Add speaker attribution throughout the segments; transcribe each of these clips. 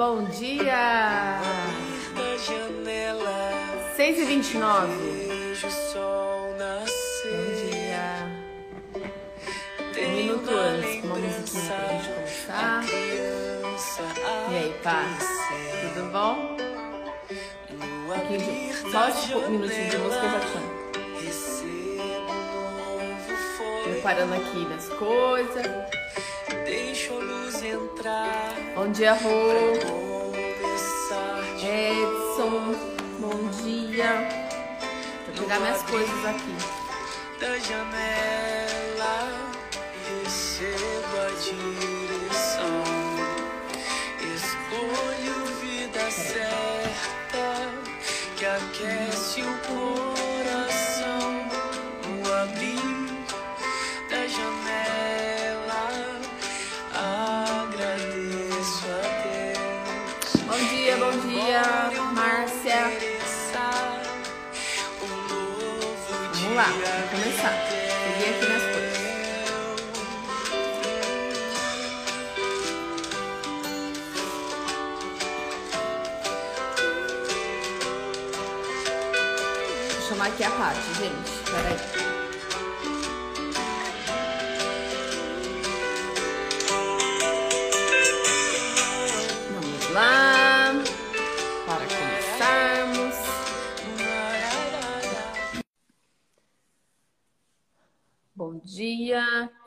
Speaker 1: Bom dia! 6 e 29 Bom dia! Um minuto antes, uma musiquinha pra gente começar. E aí, paz? Tudo bom? Um pouquinho de... Só esse minutinho de música já chama. Preparando aqui minhas coisas.
Speaker 2: Deixa a luz entrar.
Speaker 1: Bom dia, Rô. Edson, bom dia. Deixa eu pegar minhas coisas aqui.
Speaker 2: da janela. Receba a direção. Escolho vida certa que aquece
Speaker 1: lá, vamos começar. Peguei aqui minhas coisas. Vou chamar aqui a Paty, gente. Peraí.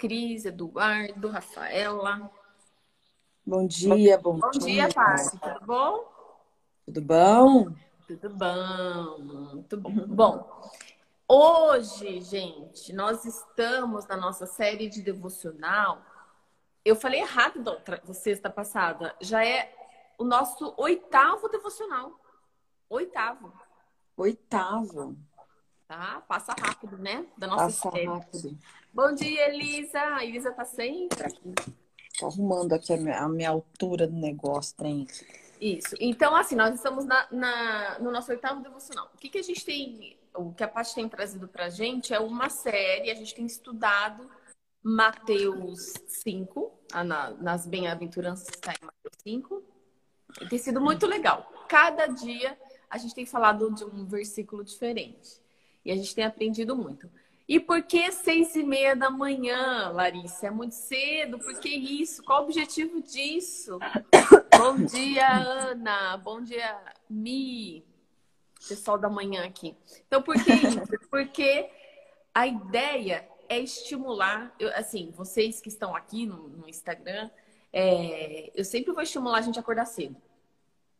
Speaker 1: Cris, Eduardo, Rafaela.
Speaker 3: Bom dia, bom,
Speaker 1: Bom dia, Paty. Tudo bom?
Speaker 3: Tudo bom?
Speaker 1: Tudo bom, muito bom. Bom, hoje, gente, nós estamos na nossa série de devocional. Eu falei errado da outra sexta passada. Já é o nosso oitavo devocional. Oitavo,
Speaker 3: Oitavo.
Speaker 1: Tá? Passa rápido, né? Da nossa
Speaker 3: Passa
Speaker 1: série.
Speaker 3: rápido.
Speaker 1: Bom dia, Elisa. A Elisa tá sempre aqui.
Speaker 3: Tô arrumando aqui a minha, a minha altura do negócio, tem.
Speaker 1: Isso. Então, assim, nós estamos na, na- no nosso oitavo devocional. O que, que a gente tem, o que a Paty tem trazido pra gente é uma série, a gente tem estudado Mateus 5, ah, na- nas bem-aventuranças está em Mateus 5. E tem sido muito legal. Cada dia a gente tem falado de um versículo diferente. E a gente tem aprendido muito. E por que seis e meia da manhã, Larissa? É muito cedo? Por que isso? Qual o objetivo disso? Bom dia, Ana. Bom dia, Mi. Pessoal da manhã aqui. Então, por que isso? Porque a ideia é estimular, eu, assim, vocês que estão aqui no, no Instagram, é, eu sempre vou estimular a gente a acordar cedo.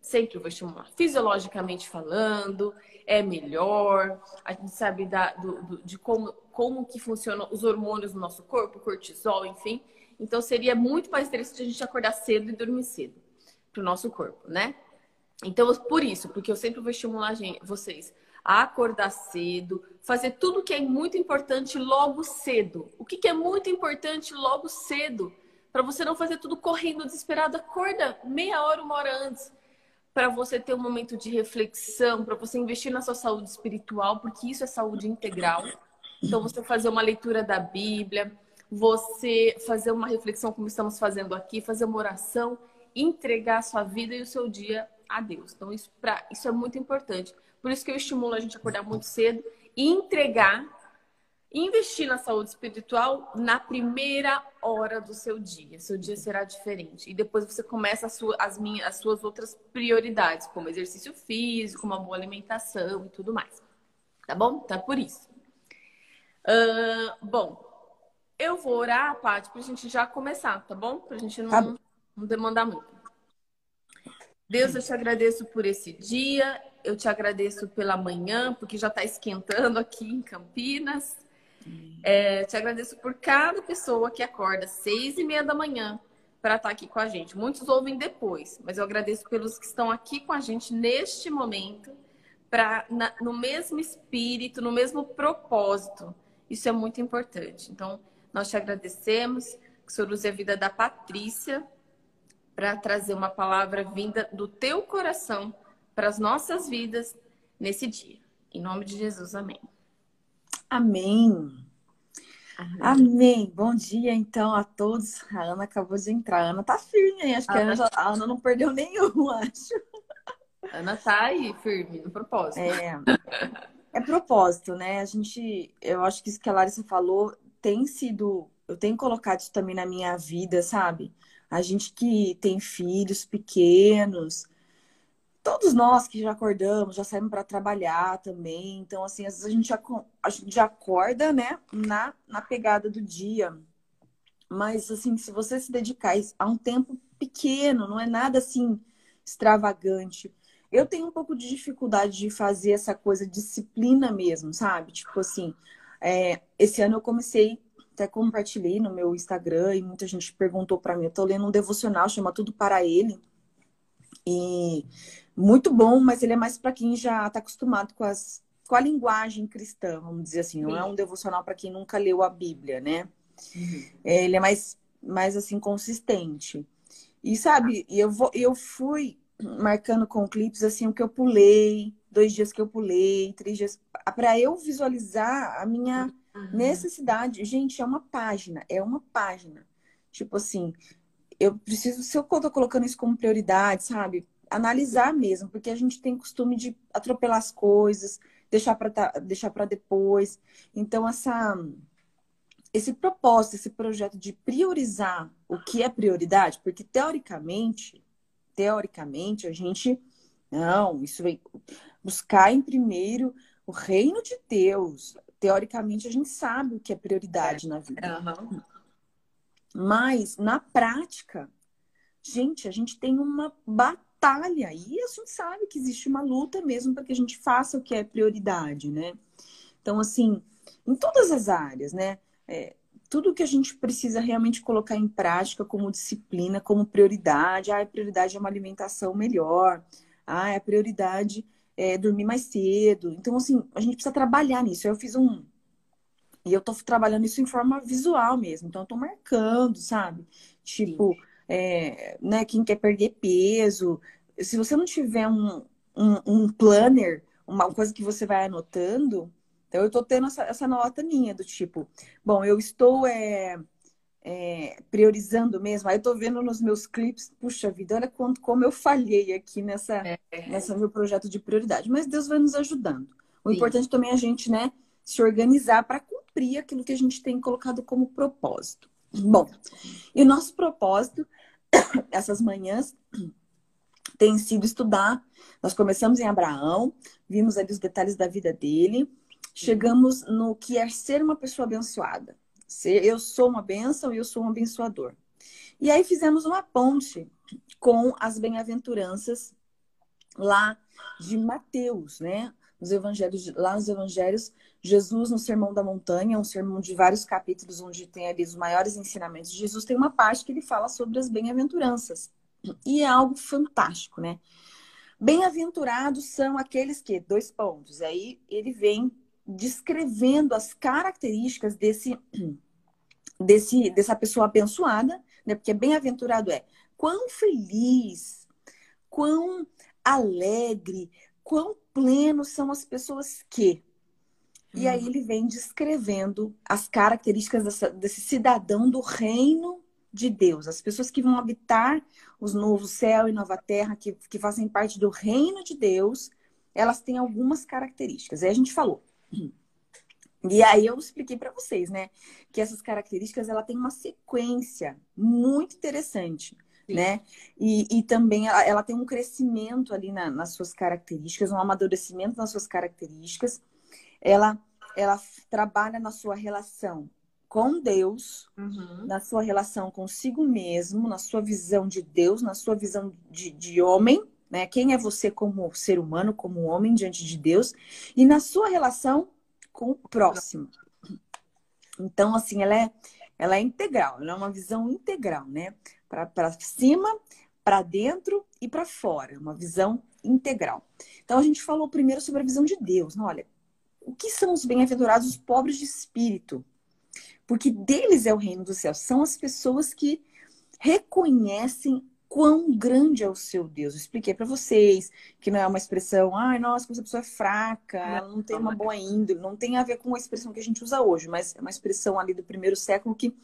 Speaker 1: Sempre vou estimular. Fisiologicamente falando, é melhor. A gente sabe da, do, do- de como, como que funcionam os hormônios no nosso corpo, cortisol, enfim. Então seria muito mais interessante a gente acordar cedo e dormir cedo para o nosso corpo, né? Então, por isso, porque eu sempre vou estimular gente- vocês a acordar cedo, fazer tudo que é muito importante logo cedo. O que, que é muito importante logo cedo? Para você não fazer tudo correndo desesperado, acorda meia hora, uma hora antes. Para você ter um momento de reflexão, para você investir na sua saúde espiritual, porque isso é saúde integral. Então, você fazer uma leitura da Bíblia, você fazer uma reflexão, como estamos fazendo aqui, fazer uma oração, entregar a sua vida e o seu dia a Deus. Então, isso, pra, isso é muito importante. Por isso que eu estimulo a gente a acordar muito cedo e entregar, investir na saúde espiritual na primeira hora do seu dia. Seu dia será diferente. E depois você começa as, sua- as, minhas, as suas outras prioridades, como exercício físico, uma boa alimentação e tudo mais. Tá bom? Tá por isso. Ah, bom, eu vou orar, Paty, pra gente já começar, tá bom? Pra gente não,
Speaker 3: Tá
Speaker 1: não demandar muito. Deus, eu te agradeço por esse dia, eu te agradeço pela manhã, porque já está esquentando aqui em Campinas. É, te agradeço por cada pessoa que acorda às seis e meia da manhã para estar aqui com a gente. Muitos ouvem depois, mas eu agradeço pelos que estão aqui com a gente neste momento, para no mesmo espírito, no mesmo propósito. Isso é muito importante. Então, nós te agradecemos, que o Senhor use a vida da Patrícia para trazer uma palavra vinda do teu coração para as nossas vidas nesse dia. Em nome de Jesus, amém.
Speaker 3: Amém. Amém. Bom dia, então, a todos. A Ana acabou de entrar. A Ana tá firme, hein? Acho que a Ana, já- a Ana não perdeu nenhum, acho.
Speaker 1: Ana tá aí, firme, no propósito.
Speaker 3: É, é propósito, né? A gente, eu acho que isso que a Larissa falou tem sido, eu tenho colocado isso também na minha vida, sabe? A gente que tem filhos pequenos, todos nós que já acordamos, já saímos para trabalhar também. Então, assim, às vezes a gente, aco- a gente já acorda, né, na, na pegada do dia. Mas, assim, se você se dedicar a um tempo pequeno, não é nada assim extravagante. Eu tenho um pouco de dificuldade de fazer essa coisa disciplina mesmo, sabe? Tipo assim, é, esse ano eu comecei, até compartilhei no meu Instagram e muita gente perguntou para mim. Eu tô lendo um devocional, chama Tudo para Ele. E muito bom, mas ele é mais para quem já está acostumado com, as, com a linguagem cristã, vamos dizer assim. Não é um devocional para quem nunca leu a Bíblia, né?
Speaker 1: Uhum.
Speaker 3: É, ele é mais, mais assim, consistente. E sabe, eu, vou, eu fui marcando com clipes assim o que eu pulei, dois dias que eu pulei, três dias, para eu visualizar a minha necessidade. Gente, é uma página, é uma página. Tipo assim, eu preciso, se eu tô colocando isso como prioridade, sabe? Analisar mesmo, porque a gente tem costume de atropelar as coisas, deixar para deixar para depois. Então, essa esse propósito, esse projeto de priorizar o que é prioridade, porque teoricamente, teoricamente, a gente não, isso vem buscar em primeiro o reino de Deus. Teoricamente, a gente sabe o que é prioridade na vida.
Speaker 1: Aham.
Speaker 3: Mas, na prática, gente, a gente tem uma batalha e a gente sabe que existe uma luta mesmo para que a gente faça o que é prioridade, né? Então, assim, em todas as áreas, né? É, tudo que a gente precisa realmente colocar em prática como disciplina, como prioridade. Ah, a prioridade é uma alimentação melhor. Ah, a prioridade é dormir mais cedo. Então, assim, a gente precisa trabalhar nisso. Eu fiz um. E eu tô trabalhando isso em forma visual mesmo. Então, eu tô marcando, sabe? Tipo, é, né, quem quer perder peso. Se você não tiver um, um, um planner, uma coisa que você vai anotando. Então, eu tô tendo essa, essa nota minha do tipo, bom, eu estou é, é, priorizando mesmo. Aí eu tô vendo nos meus clipes, puxa vida, olha quanto, como eu falhei aqui nessa,
Speaker 1: É.
Speaker 3: nessa meu projeto de prioridade. Mas Deus vai nos ajudando. O
Speaker 1: Sim.
Speaker 3: importante também é a gente, né, se organizar para cumprir aquilo que a gente tem colocado como propósito. Bom, e o nosso propósito, essas manhãs, tem sido estudar. Nós começamos em Abraão, vimos ali os detalhes da vida dele, chegamos no que é ser uma pessoa abençoada. Eu sou uma bênção e eu sou um abençoador. E aí fizemos uma ponte com as bem-aventuranças lá de Mateus, né? Nos evangelhos, lá nos evangelhos, Jesus no Sermão da Montanha, um sermão de vários capítulos onde tem ali os maiores ensinamentos de Jesus, tem uma parte que ele fala sobre as bem-aventuranças. E é algo fantástico, né? Bem-aventurados são aqueles que, dois pontos, aí ele vem descrevendo as características desse, desse dessa pessoa abençoada, né? Porque bem-aventurado é quão feliz, quão alegre, quão plenos são as pessoas que. E aí ele vem descrevendo as características dessa, desse cidadão do reino de Deus, as pessoas que vão habitar os novos céu e nova terra, que, que fazem parte do reino de Deus, elas têm algumas características. Aí a gente falou. E aí eu expliquei para vocês, né, que essas características ela tem uma sequência muito interessante,
Speaker 1: Sim.
Speaker 3: né? E, e também ela, ela tem um crescimento ali na- nas suas características, um amadurecimento nas suas características. Ela ela trabalha na sua relação com Deus,
Speaker 1: Uhum.
Speaker 3: na sua relação consigo mesmo, na sua visão de Deus, na sua visão de, de homem, né? Quem é você como ser humano, como homem diante de Deus, e na sua relação com o próximo. Então, assim, ela é, ela é integral, ela é uma visão integral, né? Para cima, para dentro e para fora, uma visão integral. Então, a gente falou primeiro sobre a visão de Deus. Não, olha, o que são os bem-aventurados, os pobres de espírito? Porque deles é o reino dos céus. São as pessoas que reconhecem quão grande é o seu Deus. Eu expliquei para vocês que não é uma expressão, ai, nossa, essa pessoa é fraca, ela não tem uma boa índole, não tem a ver com a expressão que a gente usa hoje, mas é uma expressão ali do primeiro século que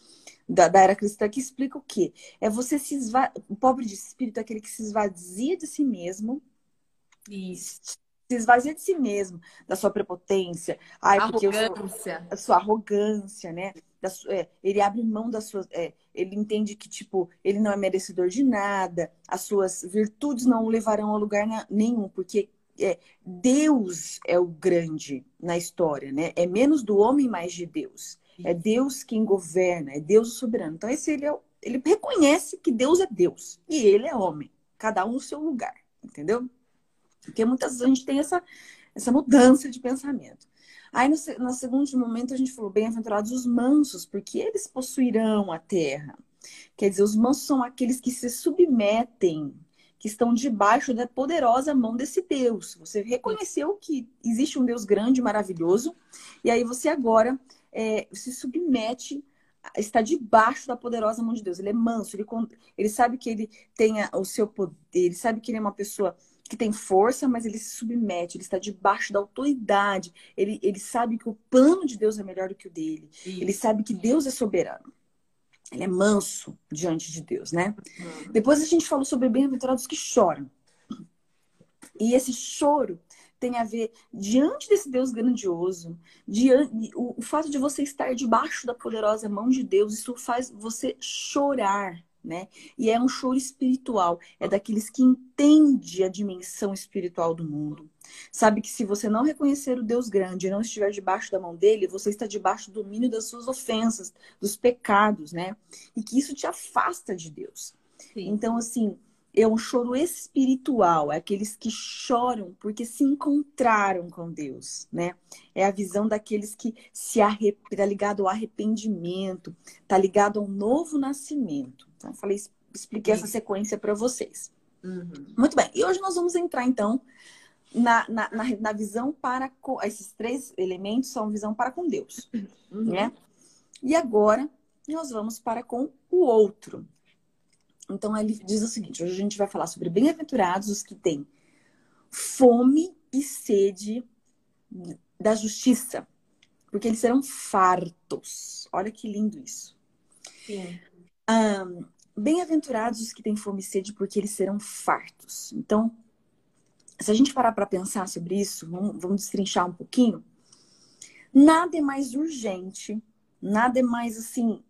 Speaker 3: da, da era cristã que explica o quê? É você se esva... o pobre de espírito é aquele que se esvazia de si mesmo.
Speaker 1: Isso.
Speaker 3: Se esvazia de si mesmo, da sua prepotência, ai,
Speaker 1: arrogância.
Speaker 3: Sou... a sua arrogância, né? Da sua... é, ele abre mão das suas. É, ele entende que, tipo, ele não é merecedor de nada, as suas virtudes não o levarão a lugar nenhum, porque é, Deus é o grande na história, né? É menos do homem, mais de Deus. É Deus quem governa, é Deus o soberano. Então, esse ele, é, ele reconhece que Deus é Deus e ele é homem, cada um no seu lugar, entendeu? Porque muitas vezes a gente tem essa, essa mudança de pensamento. Aí, no, no segundo momento, a gente falou: bem-aventurados os mansos, porque eles possuirão a terra. Quer dizer, os mansos são aqueles que se submetem, que estão debaixo da poderosa mão desse Deus. Você reconheceu que existe um Deus grande, maravilhoso, e aí você agora é, se submete, está debaixo da poderosa mão de Deus. Ele é manso, ele, ele sabe que ele tem o seu poder, ele sabe que ele é uma pessoa que tem força, mas ele se submete, ele está debaixo da autoridade. Ele, ele sabe que o plano de Deus é melhor do que o dele. Isso. Ele sabe que Deus é soberano. Ele é manso diante de Deus, né? Uhum. Depois a gente falou sobre bem-aventurados que choram. E esse choro tem a ver diante desse Deus grandioso, diante, o, o fato de você estar debaixo da poderosa mão de Deus, isso faz você chorar né? E é um choro espiritual, é daqueles que entende a dimensão espiritual do mundo. Sabe que se você não reconhecer o Deus grande e não estiver debaixo da mão dele, você está debaixo do domínio das suas ofensas, dos pecados, né? E que isso te afasta de Deus. Sim. Então, assim, é um choro espiritual, é aqueles que choram porque se encontraram com Deus, né? É a visão daqueles que se arrep... tá ligado ao arrependimento, tá ligado ao novo nascimento. Então, falei, expliquei essa sequência para vocês. Uhum. Muito bem. E hoje nós vamos entrar, então, na, na, na, na visão para com. Esses três elementos são visão para com Deus. Uhum. Né? E agora nós vamos para com o outro. Então ele diz o seguinte: hoje a gente vai falar sobre bem-aventurados os que têm fome e sede da justiça, porque eles serão fartos. Olha que lindo isso. Sim. Bem-aventurados os que têm fome e sede, porque eles serão fartos. Então, se a gente parar para pensar sobre isso, vamos, vamos destrinchar um pouquinho. Nada é mais urgente, nada é mais assim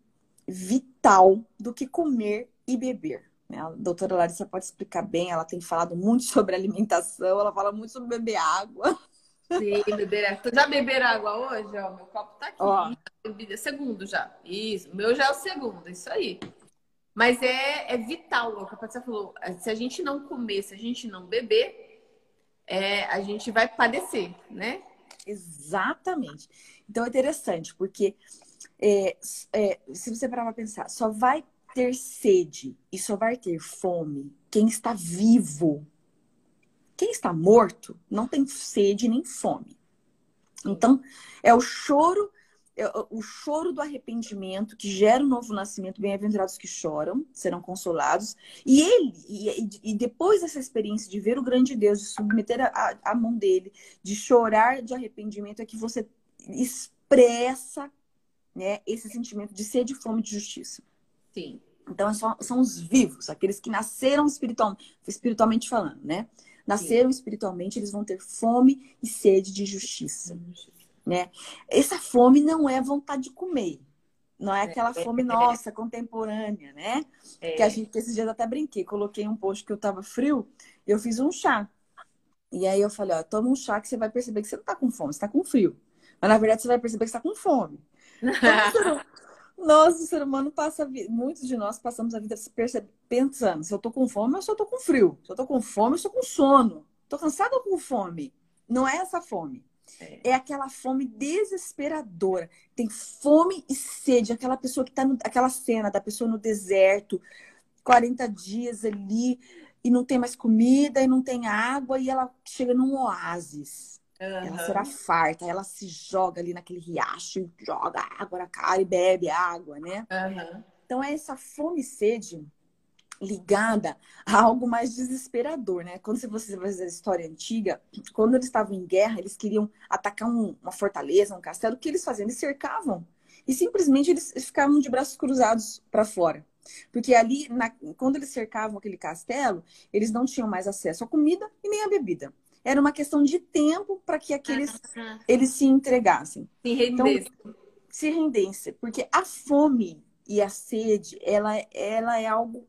Speaker 3: vital do que comer e beber. Né? A doutora Larissa pode explicar bem, ela tem falado muito sobre alimentação, ela fala muito sobre beber água.
Speaker 1: Sim, beber água. Já beberam água hoje? Ó, meu copo tá aqui. Ó. Segundo já. Isso, o meu já é o segundo, isso aí. Mas é, é vital, o que a Patrícia falou. Se a gente não comer, se a gente não beber, é, a gente vai padecer, né?
Speaker 3: Exatamente. Então é interessante, porque é, é, se você parar para pensar, só vai ter sede e só vai ter fome quem está vivo. Quem está morto não tem sede nem fome. Então, é o choro, é o choro do arrependimento que gera o um novo nascimento. Bem-aventurados que choram, serão consolados. E ele, e, e, depois dessa experiência de ver o grande Deus, de submeter a, a mão dele, de chorar de arrependimento, é que você expressa né, esse sentimento de sede e fome de justiça.
Speaker 1: Sim.
Speaker 3: Então, são, são os vivos, aqueles que nasceram espiritualmente, espiritualmente falando, né? Nasceram Sim. espiritualmente, eles vão ter fome e sede de justiça, né? Essa fome não é vontade de comer. Não é aquela é. fome nossa, contemporânea, né? É. Que a gente, esses dias até brinquei, coloquei um post que eu tava frio, e eu fiz um chá. E aí eu falei, ó, toma um chá que você vai perceber que você não tá com fome, você tá com frio. Mas na verdade você vai perceber que você tá com fome. Então, nós, o ser humano, passa muitos de nós passamos a vida pensando: se eu tô com fome, eu só tô com frio. Se eu tô com fome, eu estou com sono. Tô cansada ou com fome? Não é essa fome. É. é aquela fome desesperadora. Tem fome e sede. Aquela pessoa que tá no, aquela cena da pessoa no deserto, 40 dias ali, e não tem mais comida, e não tem água, e ela chega num oásis. Uhum. Ela será farta, ela se joga ali naquele riacho, joga água na cara e bebe água, né? Uhum. Então, essa fome e sede ligada a algo mais desesperador, né? Quando você vai ver a história antiga, quando eles estavam em guerra, eles queriam atacar um, uma fortaleza, um castelo, o que eles faziam? Eles cercavam e simplesmente eles ficavam de braços cruzados para fora. Porque ali, na, quando eles cercavam aquele castelo, eles não tinham mais acesso à comida e nem à bebida. Era uma questão de tempo para que aqueles
Speaker 1: Ah,
Speaker 3: eles se entregassem.
Speaker 1: Se render.
Speaker 3: Então, se rendesse, porque a fome e a sede, ela, ela é algo,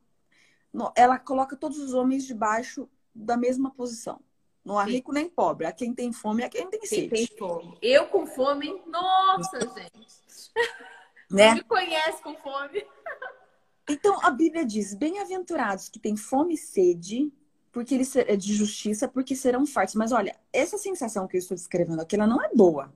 Speaker 3: ela coloca todos os homens debaixo da mesma posição. Não há
Speaker 1: Sim.
Speaker 3: rico nem pobre, há quem tem fome e há quem tem
Speaker 1: Quem
Speaker 3: sede,
Speaker 1: tem fome. Eu com fome, nossa, gente.
Speaker 3: né?
Speaker 1: Me conhece com fome.
Speaker 3: Então a Bíblia diz: bem-aventurados que têm fome e sede, porque eles é de justiça, porque serão fartos. Mas olha, essa sensação que eu estou descrevendo aqui, ela não é boa.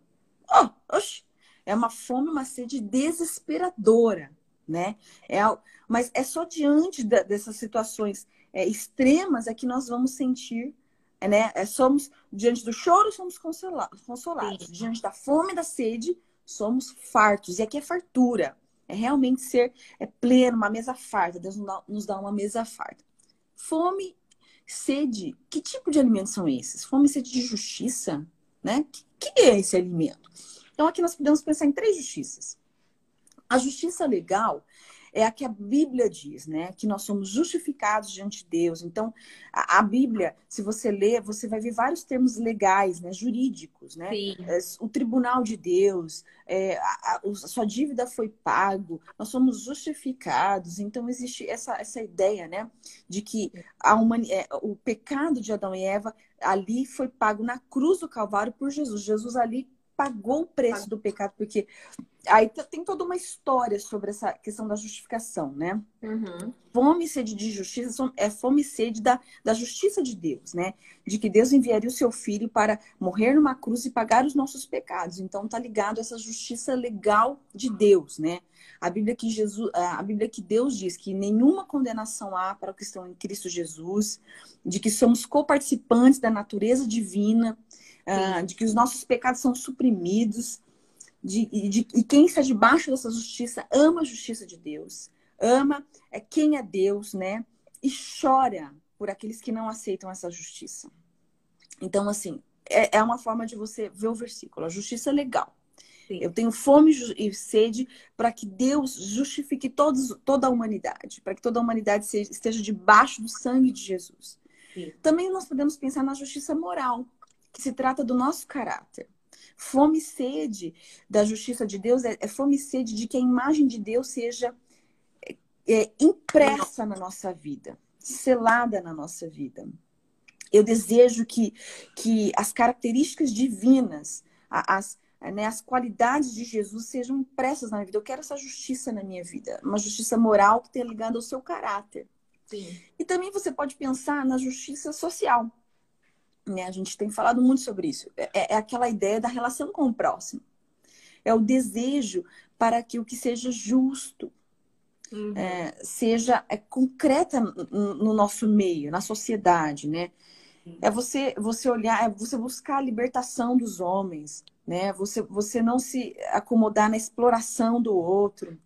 Speaker 3: Oh, oxe, é uma fome, uma sede desesperadora, né? É, mas é só diante da- dessas situações é, extremas é que nós vamos sentir, é, né? É, somos diante do choro somos consola- consolados,
Speaker 1: Sim.
Speaker 3: diante da fome e da sede somos fartos. E aqui é fartura. É realmente ser é pleno, uma mesa farta. Deus nos dá, nos dá uma mesa farta. Fome, sede. Que tipo de alimentos são esses? Fome e sede de justiça, né? Que, que é esse alimento? Então aqui nós podemos pensar em três justiças. A justiça legal é a que a Bíblia diz, né? Que nós somos justificados diante de Deus. Então, a, a Bíblia, se você ler, você vai ver vários termos legais, né? Jurídicos, né?
Speaker 1: Sim.
Speaker 3: É, o tribunal de Deus, é, a, a- a sua dívida foi pago, nós somos justificados. Então existe essa, essa ideia, né, de que a é, o pecado de Adão e Eva ali foi pago na cruz do Calvário por Jesus. Jesus ali pagou o preço do pecado, porque aí tem toda uma história sobre essa questão da justificação, né?
Speaker 1: Uhum.
Speaker 3: fome e sede de justiça é fome e sede da, da justiça de Deus, né? De que Deus enviaria o seu filho para morrer numa cruz e pagar os nossos pecados. Então tá ligado a essa justiça legal de Deus, né? A Bíblia que Jesus, a Bíblia que Deus diz que nenhuma condenação há para os que estão em Cristo Jesus, de que somos coparticipantes da natureza divina, ah, de que os nossos pecados são suprimidos, de, e de- e quem está debaixo dessa justiça ama a justiça de Deus, ama é quem é Deus, né? E chora por aqueles que não aceitam essa justiça. Então, assim, é, é uma forma de você ver o versículo. A justiça é legal.
Speaker 1: Sim.
Speaker 3: Eu tenho fome e sede para que Deus justifique todos, toda a humanidade, para que toda a humanidade seja- esteja debaixo do sangue de Jesus.
Speaker 1: Sim.
Speaker 3: Também nós podemos pensar na justiça moral, que se trata do nosso caráter. Fome e sede da justiça de Deus é, é fome e sede de que a imagem de Deus seja é, impressa na nossa vida, selada na nossa vida. Eu desejo que, que as características divinas, as, né, as qualidades de Jesus sejam impressas na minha vida. Eu quero essa justiça na minha vida, uma justiça moral que tenha ligado ao seu caráter.
Speaker 1: Sim.
Speaker 3: E também você pode pensar na justiça social. Né? A gente tem falado muito sobre isso. É, é aquela ideia da relação com o próximo. É o desejo para que o que seja justo,
Speaker 1: Uhum.
Speaker 3: é, seja é, concreta no, no nosso meio, na sociedade, né? É você, você olhar, é você buscar a libertação dos homens, né? Você, você não se acomodar na exploração do outro.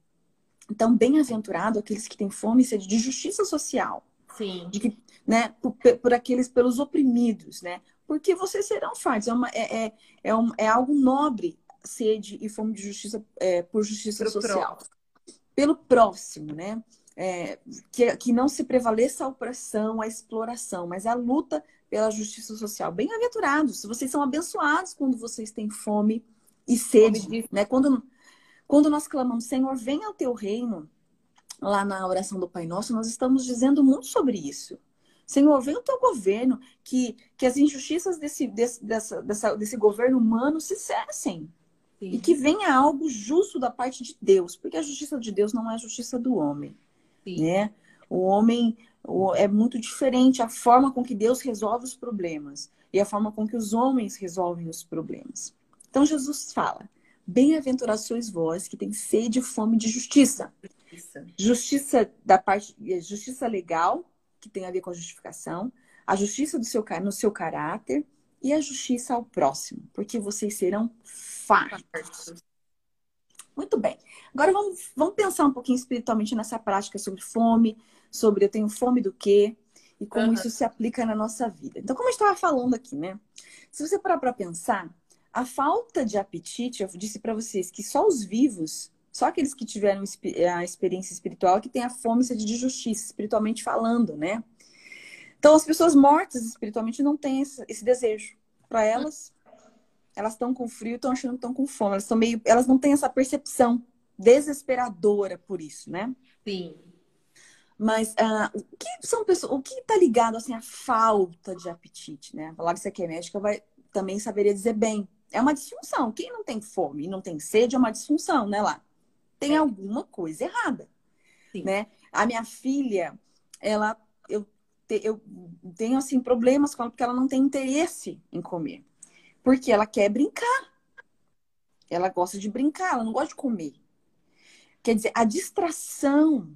Speaker 3: Então, bem-aventurado aqueles que têm fome e sede de justiça social,
Speaker 1: Sim.
Speaker 3: de que, né, por, por aqueles pelos oprimidos, né? Porque vocês serão fartos. É, uma, é, é, é, um, é algo nobre sede e fome de justiça é, por justiça
Speaker 1: Pro
Speaker 3: social pelo próximo, né? É, que, que não se prevaleça a opressão, a exploração, mas a luta pela justiça social. Bem-aventurados, vocês são abençoados quando vocês têm fome e sede,
Speaker 1: Fome
Speaker 3: né? Quando, quando nós clamamos, Senhor, venha ao teu reino, lá na oração do Pai Nosso, nós estamos dizendo muito sobre isso. Senhor, venha o teu governo, que, que as injustiças desse, desse, dessa, dessa, desse governo humano se cessem.
Speaker 1: Sim.
Speaker 3: E que venha algo justo da parte de Deus, porque a justiça de Deus não é a justiça do homem,
Speaker 1: Sim.
Speaker 3: né? O homem o- é muito diferente a forma com que Deus resolve os problemas e a forma com que os homens resolvem os problemas. Então Jesus fala: Bem-aventurados sois vós que têm sede e fome de justiça.
Speaker 1: Isso.
Speaker 3: Justiça da parte, justiça legal, que tem a ver com a justificação, a justiça do seu, no seu caráter e a justiça ao próximo, porque vocês serão fartos. Muito bem. Agora vamos, vamos pensar um pouquinho espiritualmente nessa prática sobre fome, sobre eu tenho fome do quê e como
Speaker 1: Aham.
Speaker 3: isso se aplica na nossa vida. Então, como eu estava falando aqui, né? Se você parar para pensar, a falta de apetite, eu disse para vocês que só os vivos, só aqueles que tiveram a experiência espiritual que tem a fome e sede de justiça, espiritualmente falando, né? Então, as pessoas mortas espiritualmente não têm esse, esse desejo. Para elas, elas estão com frio, estão achando que estão com fome. Elas meio, elas não têm essa percepção desesperadora por isso, né?
Speaker 1: Sim.
Speaker 3: Mas ah, o que são pessoas, o que está ligado assim à falta de apetite, né? A Larissa que é médica vai também saberia dizer bem. É uma disfunção. Quem não tem fome e não tem sede é uma disfunção, né, lá? Tem alguma coisa errada,
Speaker 1: Sim.
Speaker 3: né? A minha filha, ela eu, te- eu tenho assim problemas com ela porque ela não tem interesse em comer. Porque ela quer brincar. Ela gosta de brincar, ela não gosta de comer. Quer dizer, a distração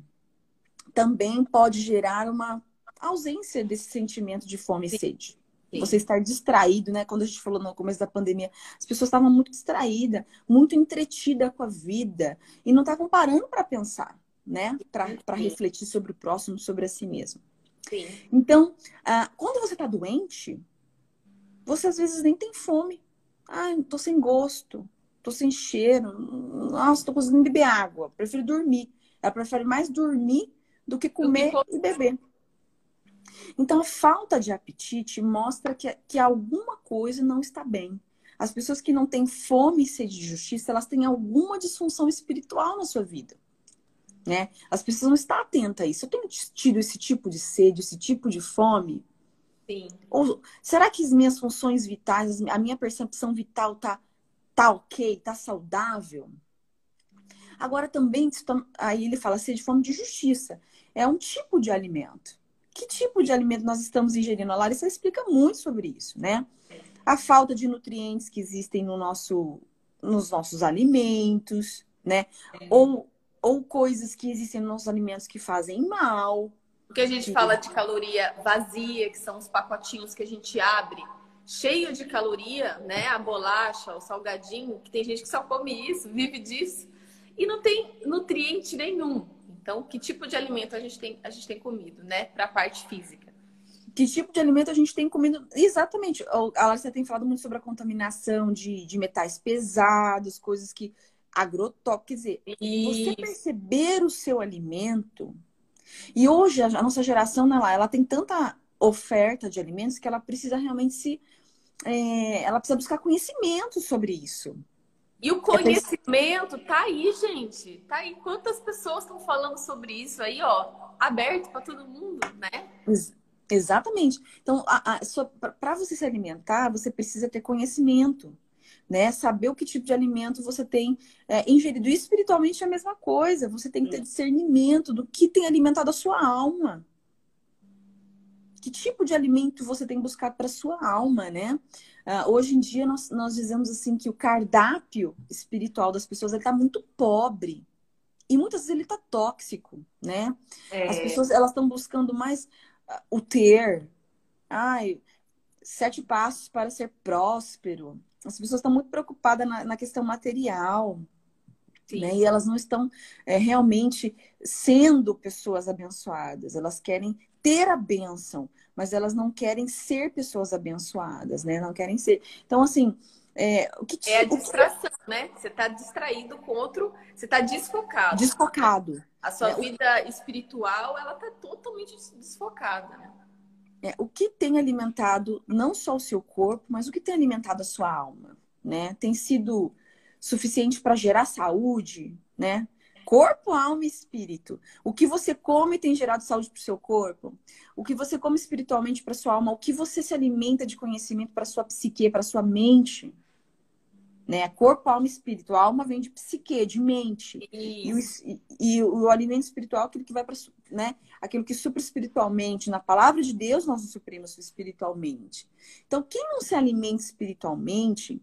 Speaker 3: também pode gerar uma ausência desse sentimento de fome e sede.
Speaker 1: Sim.
Speaker 3: Você estar distraído, né? Quando a gente falou no começo da pandemia, as pessoas estavam muito distraídas, muito entretidas com a vida e não estavam parando para pensar, né? Para refletir sobre o próximo, sobre a si mesmo.
Speaker 1: Sim.
Speaker 3: Então, ah, quando você está doente, você às vezes nem tem fome. Ah, tô sem gosto, tô sem cheiro, nossa, tô conseguindo beber água, prefiro dormir. Ela prefere mais dormir do que comer. e beber. Então, a falta de apetite mostra que, que alguma coisa não está bem. As pessoas que não têm fome e sede de justiça, elas têm alguma disfunção espiritual na sua vida. Né? As pessoas não estão atentas a isso. Eu tenho tido esse tipo de sede, esse tipo de fome?
Speaker 1: Sim.
Speaker 3: Ou será que as minhas funções vitais, a minha percepção vital tá, tá ok, tá saudável? Agora também, aí ele fala sede, fome de justiça. É um tipo de alimento. Que tipo de alimento nós estamos ingerindo? A Larissa explica muito sobre isso, né? A falta de nutrientes que existem no nosso, nos nossos alimentos, né? Ou, ou coisas que existem nos nossos alimentos que fazem mal.
Speaker 1: Porque a gente fala de caloria vazia, que são os pacotinhos que a gente abre, cheio de caloria, né? A bolacha, o salgadinho, que tem gente que só come isso, vive disso, e não tem nutriente nenhum. Então, que tipo de alimento a gente tem, a gente tem comido, né? Para a parte física.
Speaker 3: Que tipo de alimento a gente tem comido? Exatamente. A Larissa tem falado muito sobre a contaminação de, de metais pesados, coisas que agrotóxicos. Quer dizer,
Speaker 1: Isso.
Speaker 3: você perceber o seu alimento. E hoje a nossa geração, né, ela tem tanta oferta de alimentos que ela precisa realmente se. é, ela precisa buscar conhecimento sobre isso.
Speaker 1: E o conhecimento tá aí, gente. Tá aí. Quantas pessoas estão falando sobre isso aí, ó, aberto para todo mundo, né?
Speaker 3: Ex exatamente. Então, para você se alimentar, você precisa ter conhecimento, né? Saber o que tipo de alimento você tem é, ingerido. E espiritualmente é a mesma coisa. Você tem que ter discernimento do que tem alimentado a sua alma. Que tipo de alimento você tem buscado para sua alma, né? Uh, hoje em dia nós, nós dizemos assim que o cardápio espiritual das pessoas está muito pobre e muitas vezes ele está tóxico, né?
Speaker 1: É.
Speaker 3: As pessoas elas estão buscando mais uh, o ter, ai, sete passos para ser próspero. As pessoas estão muito preocupadas na, na questão material, né? E elas não estão é, realmente sendo pessoas abençoadas. Elas querem ter a bênção, mas elas não querem ser pessoas abençoadas, né? Não querem ser. Então, assim, é, o que
Speaker 1: é a distração, que... né? Você está distraído com outro, você está desfocado.
Speaker 3: Desfocado.
Speaker 1: A sua é, vida o... espiritual, ela está totalmente desfocada. Né?
Speaker 3: É, o que tem alimentado não só o seu corpo, mas o que tem alimentado a sua alma, né? Tem sido suficiente para gerar saúde, né? Corpo, alma e espírito. O que você come tem gerado saúde para o seu corpo. O que você come espiritualmente para sua alma. O que você se alimenta de conhecimento para sua psique, para sua mente. Né? Corpo, alma e espírito. A alma vem de psique, de mente. E o, e, e o, alimento espiritual, aquilo que vai para, né? Aquilo que supra espiritualmente. Na palavra de Deus, nós nos suprimos espiritualmente. Então, quem não se alimenta espiritualmente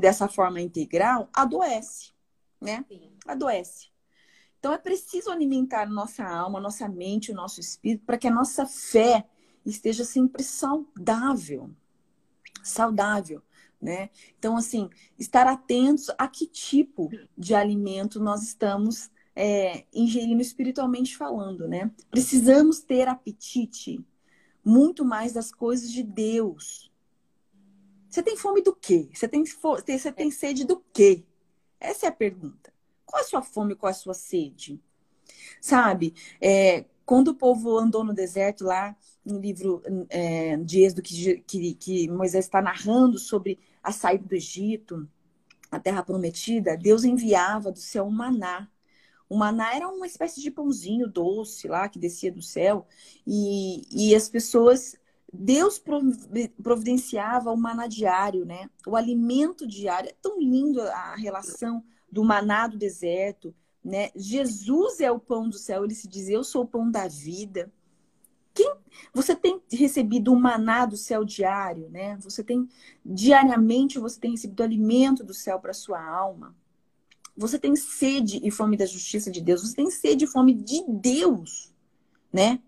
Speaker 3: dessa forma integral, adoece, né?
Speaker 1: Sim.
Speaker 3: Adoece. Então é preciso alimentar nossa alma, nossa mente, o nosso espírito, para que a nossa fé esteja sempre saudável. Saudável, né? Então, assim, estar atentos a que tipo de alimento nós estamos é, ingerindo espiritualmente falando, né? Precisamos ter apetite muito mais das coisas de Deus. Você tem fome do quê? Você tem, você tem sede do quê? Essa é a pergunta. Qual a sua fome, qual a sua sede? Sabe? É, quando o povo andou no deserto lá, no livro é, de Êxodo, que, que, que Moisés está narrando sobre a saída do Egito, a terra prometida, Deus enviava do céu um maná. O maná era uma espécie de pãozinho doce lá que descia do céu. E, e as pessoas. Deus providenciava o maná diário, né? O alimento diário. É tão lindo a relação do maná do deserto, né? Jesus é o pão do céu. Ele se diz: Eu sou o pão da vida. Quem, você tem recebido o maná do céu diário, né? Você tem diariamente você tem recebido alimento do céu para sua alma. Você tem sede e fome da justiça de Deus. Você tem sede e fome de Deus, né?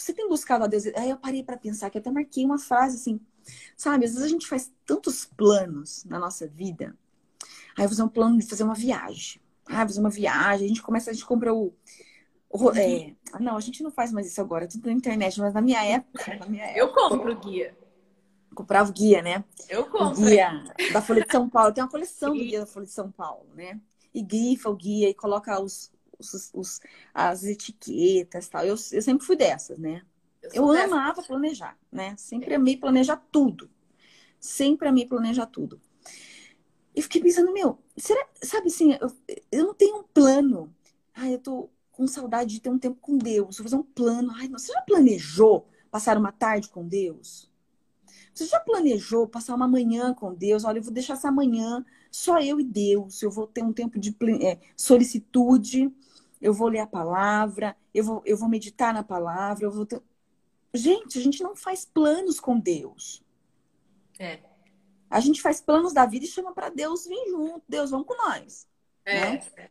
Speaker 3: Você tem buscado a Deus. Aí eu parei para pensar que até marquei uma frase assim, sabe? Às vezes a gente faz tantos planos na nossa vida. Aí eu vou fazer um plano de fazer uma viagem. Ah, fazer uma viagem. A gente começa, a gente compra o Uhum. É, não, a gente não faz mais isso agora, tudo na internet, mas na minha época. Na minha
Speaker 1: eu compro o guia.
Speaker 3: Comprava o guia, né?
Speaker 1: Eu compro.
Speaker 3: O guia da Folha de São Paulo. Tem uma coleção do guia da Folha de São Paulo, né? E grifa o guia e coloca os, os, os as etiquetas tal. Eu, eu sempre fui dessas, né? Eu, eu amava planejar, né? Sempre amei planejar tudo. Sempre amei planejar tudo. E fiquei pensando, meu, será, sabe assim, eu, eu não tenho um plano. Ai, eu tô com saudade de ter um tempo com Deus, vou fazer um plano. Ai, você já planejou passar uma tarde com Deus? Você já planejou passar uma manhã com Deus? Olha, eu vou deixar essa manhã só eu e Deus. Eu vou ter um tempo de é, solicitude. Eu vou ler a palavra. Eu vou, eu vou meditar na palavra. Eu vou ter... Gente, a gente não faz planos com Deus.
Speaker 1: É.
Speaker 3: A gente faz planos da vida e chama para Deus vir junto. Deus, vamos com nós.
Speaker 1: É.
Speaker 3: Né?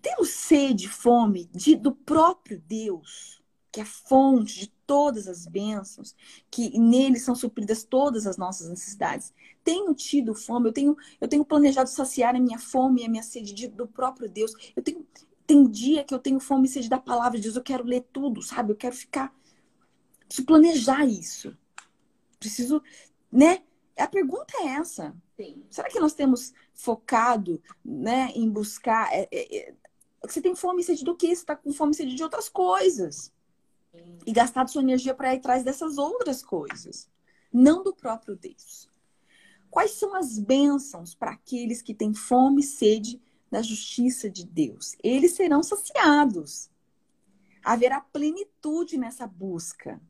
Speaker 3: temos sede, fome de, do próprio Deus, que é a fonte de todas as bênçãos, que nele são supridas todas as nossas necessidades. Tenho tido fome, eu tenho, eu tenho planejado saciar a minha fome e a minha sede de, do próprio Deus. Eu tenho, tem dia que eu tenho fome e sede da palavra de Deus, eu quero ler tudo, sabe? Eu quero ficar. Preciso planejar isso. Preciso, né? A pergunta é essa.
Speaker 1: Sim.
Speaker 3: Será que nós temos focado né, em buscar. É, é, é você tem fome e sede do quê? Você está com fome e sede de outras coisas. Sim. E gastado sua energia para ir atrás dessas outras coisas. Não do próprio Deus. Quais são as bênçãos para aqueles que têm fome e sede da justiça de Deus? Eles serão saciados. Haverá plenitude nessa busca.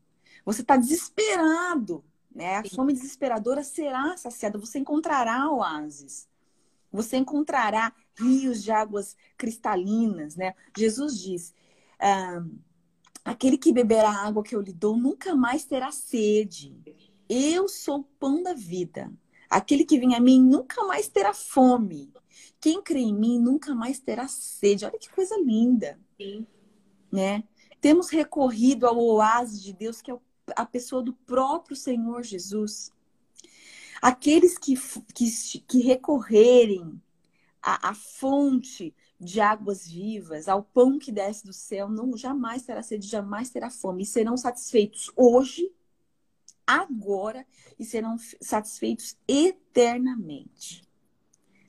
Speaker 3: Você está desesperado, né? A fome desesperadora será saciada. Você encontrará oásis. Você encontrará rios de águas cristalinas, né? Jesus diz: ah, aquele que beber a água que eu lhe dou nunca mais terá sede. Eu sou o pão da vida. Aquele que vem a mim nunca mais terá fome. Quem crê em mim nunca mais terá sede. Olha que coisa linda.
Speaker 1: Sim.
Speaker 3: Né? Temos recorrido ao oásis de Deus, que é a pessoa do próprio Senhor Jesus. Aqueles que, que, que recorrerem à, à, fonte de águas vivas, ao pão que desce do céu, não jamais terá sede, jamais terá fome. E serão satisfeitos hoje, agora, e serão satisfeitos eternamente.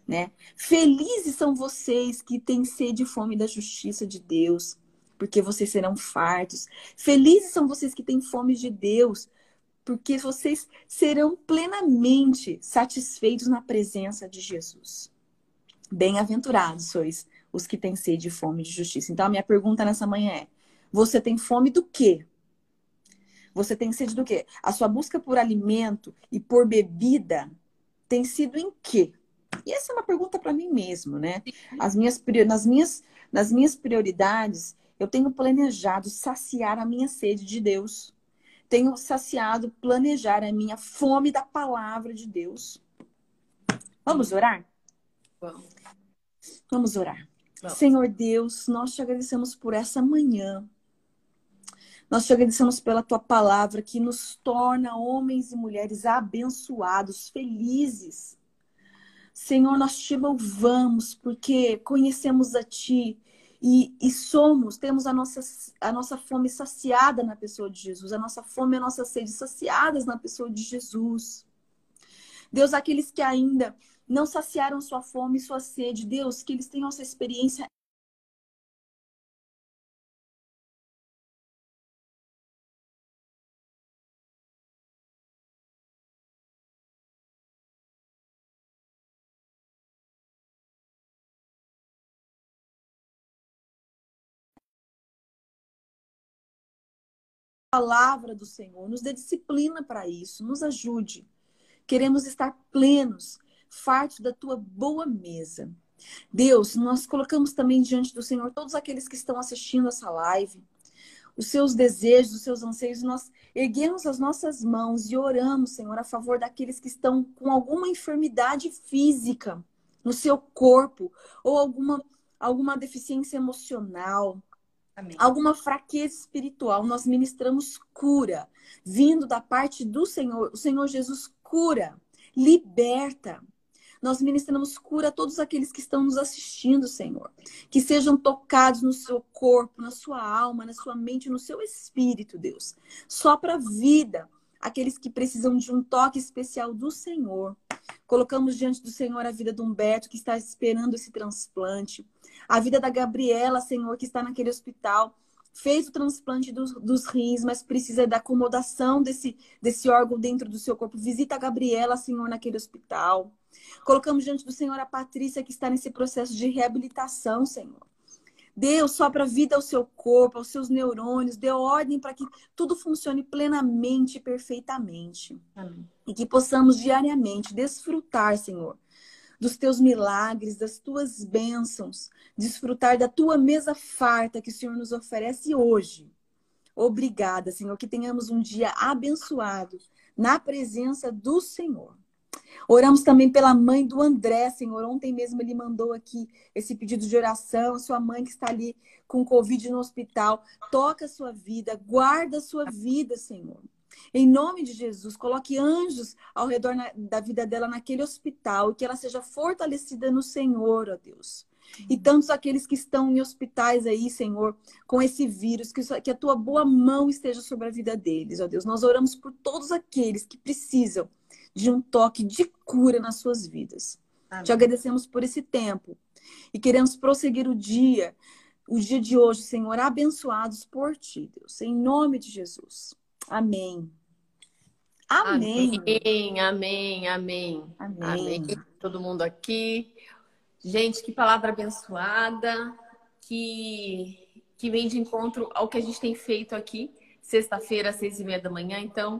Speaker 3: Né? Felizes são vocês que têm sede e fome da justiça de Deus, porque vocês serão fartos. Felizes são vocês que têm fome de Deus, porque vocês serão plenamente satisfeitos na presença de Jesus. Bem-aventurados sois os que têm sede e fome de justiça. Então, a minha pergunta nessa manhã é: você tem fome do quê? Você tem sede do quê? A sua busca por alimento e por bebida tem sido em quê? E essa é uma pergunta para mim mesmo, né? As minhas, nas, minhas, nas minhas prioridades, eu tenho planejado saciar a minha sede de Deus tenho saciado, planejar a minha fome da palavra de Deus. Vamos orar?
Speaker 1: Vamos.
Speaker 3: Vamos orar. Senhor Deus, nós te agradecemos por essa manhã. Nós te agradecemos pela tua palavra que nos torna homens e mulheres abençoados, felizes. Senhor, nós te louvamos porque conhecemos a Ti e, e, somos, temos a nossa, a nossa fome saciada na pessoa de Jesus, a nossa fome e a nossa sede saciadas na pessoa de Jesus. Deus, aqueles que ainda não saciaram sua fome e sua sede, Deus, que eles tenham essa experiência palavra do Senhor, nos dê disciplina para isso, nos ajude. Queremos estar plenos, fartos da tua boa mesa. Deus, nós colocamos também diante do Senhor todos aqueles que estão assistindo essa live, os seus desejos, os seus anseios, nós erguemos as nossas mãos e oramos, Senhor, a favor daqueles que estão com alguma enfermidade física no seu corpo ou alguma, alguma deficiência emocional, Amém. alguma fraqueza espiritual, nós ministramos cura, vindo da parte do Senhor. O Senhor Jesus cura, liberta. Nós ministramos cura a todos aqueles que estão nos assistindo, Senhor. Que sejam tocados no seu corpo, na sua alma, na sua mente, no seu espírito, Deus. Só para vida, aqueles que precisam de um toque especial do Senhor. Colocamos diante do Senhor a vida do Humberto, que está esperando esse transplante. A vida da Gabriela, Senhor, que está naquele hospital. Fez o transplante dos, dos rins, mas precisa da acomodação desse, desse órgão dentro do seu corpo. Visita a Gabriela, Senhor, naquele hospital. Colocamos diante do Senhor a Patrícia, que está nesse processo de reabilitação, Senhor. Deus sopra vida ao seu corpo, aos seus neurônios, dê ordem para que tudo funcione plenamente e perfeitamente. Amém. E que possamos diariamente desfrutar, Senhor, dos teus milagres, das tuas bênçãos, desfrutar da tua mesa farta que o Senhor nos oferece hoje. Obrigada, Senhor, que tenhamos um dia abençoado na presença do Senhor. Oramos também pela mãe do André, Senhor. Ontem mesmo ele mandou aqui esse pedido de oração. Sua mãe que está ali com Covid no hospital. Toca a sua vida, guarda a sua vida, Senhor. Em nome de Jesus, coloque anjos ao redor na, da vida dela naquele hospital e que ela seja fortalecida no Senhor, ó Deus. E tantos aqueles que estão em hospitais aí, Senhor, com esse vírus, que, que a tua boa mão esteja sobre a vida deles, ó Deus. Nós oramos por todos aqueles que precisam de um toque de cura nas suas vidas. Amém. Te agradecemos por esse tempo e queremos prosseguir o dia, o dia de hoje, Senhor, abençoados por ti, Deus, em nome de Jesus. Amém.
Speaker 1: Amém. Amém, amém, amém. Amém. amém. Todo mundo aqui. Gente, que palavra abençoada, que, que vem de encontro ao que a gente tem feito aqui, sexta-feira, às seis e meia da manhã. Então,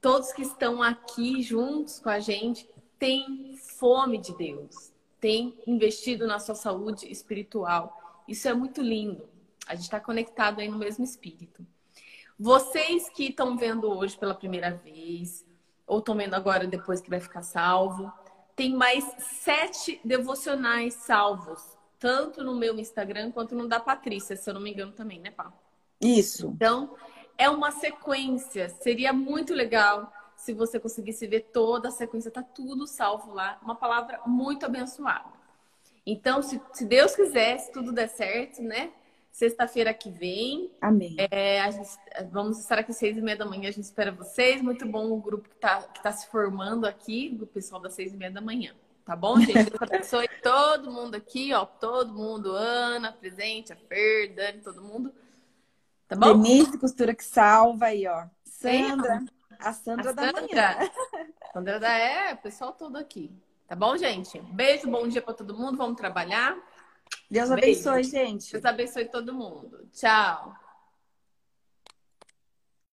Speaker 1: todos que estão aqui juntos com a gente têm fome de Deus, têm investido na sua saúde espiritual. Isso é muito lindo. A gente está conectado aí no mesmo espírito. Vocês que estão vendo hoje pela primeira vez, ou estão vendo agora depois que vai ficar salvo, tem mais sete devocionais salvos, tanto no meu Instagram quanto no da Patrícia, se eu não me engano também, né, Pá?
Speaker 3: Isso.
Speaker 1: Então, é uma sequência. Seria muito legal se você conseguisse ver toda a sequência. Tá tudo salvo lá. Uma palavra muito abençoada. Então, se, se Deus quiser, se tudo der certo, né? Sexta-feira que vem.
Speaker 3: Amém.
Speaker 1: É, gente, vamos estar aqui às seis e meia da manhã. A gente espera vocês. Muito bom o grupo que está tá se formando aqui, do pessoal das seis e meia da manhã. Tá bom, gente? Deus abençoe todo mundo aqui, ó. Todo mundo. Ana, presente, a Fer, Dani, todo mundo.
Speaker 3: Tá bom? Denise Costura que salva aí, ó. Sandra. A Sandra, a da Sandra. manhã.
Speaker 1: Sandra da é, o pessoal todo aqui. Tá bom, gente? Beijo, bom dia para todo mundo. Vamos trabalhar.
Speaker 3: Deus Beijo. abençoe, gente.
Speaker 1: Deus abençoe todo mundo. Tchau.